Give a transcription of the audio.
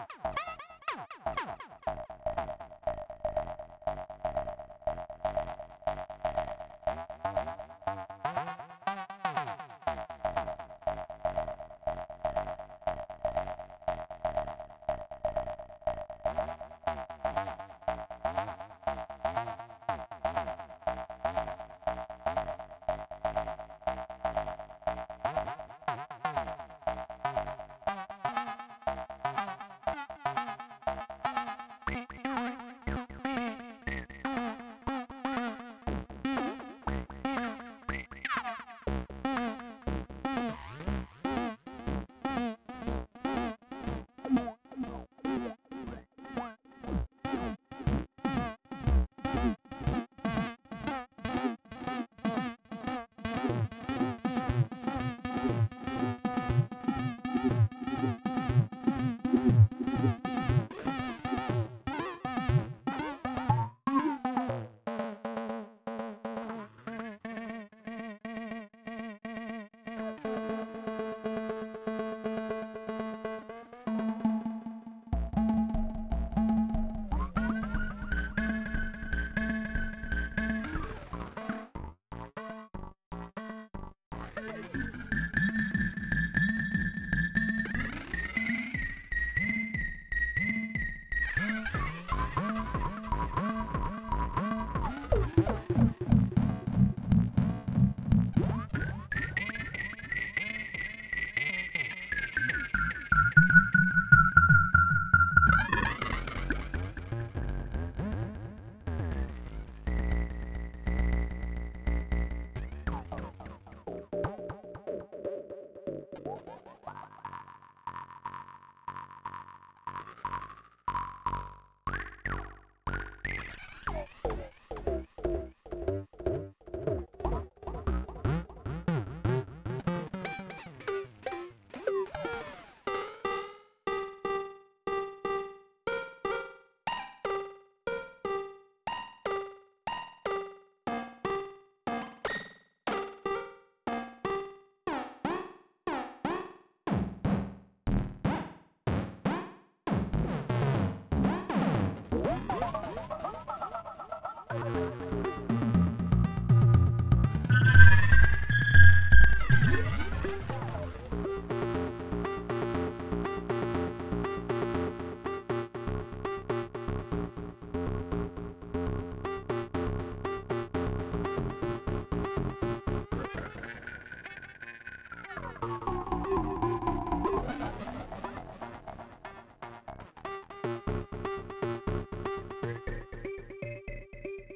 you.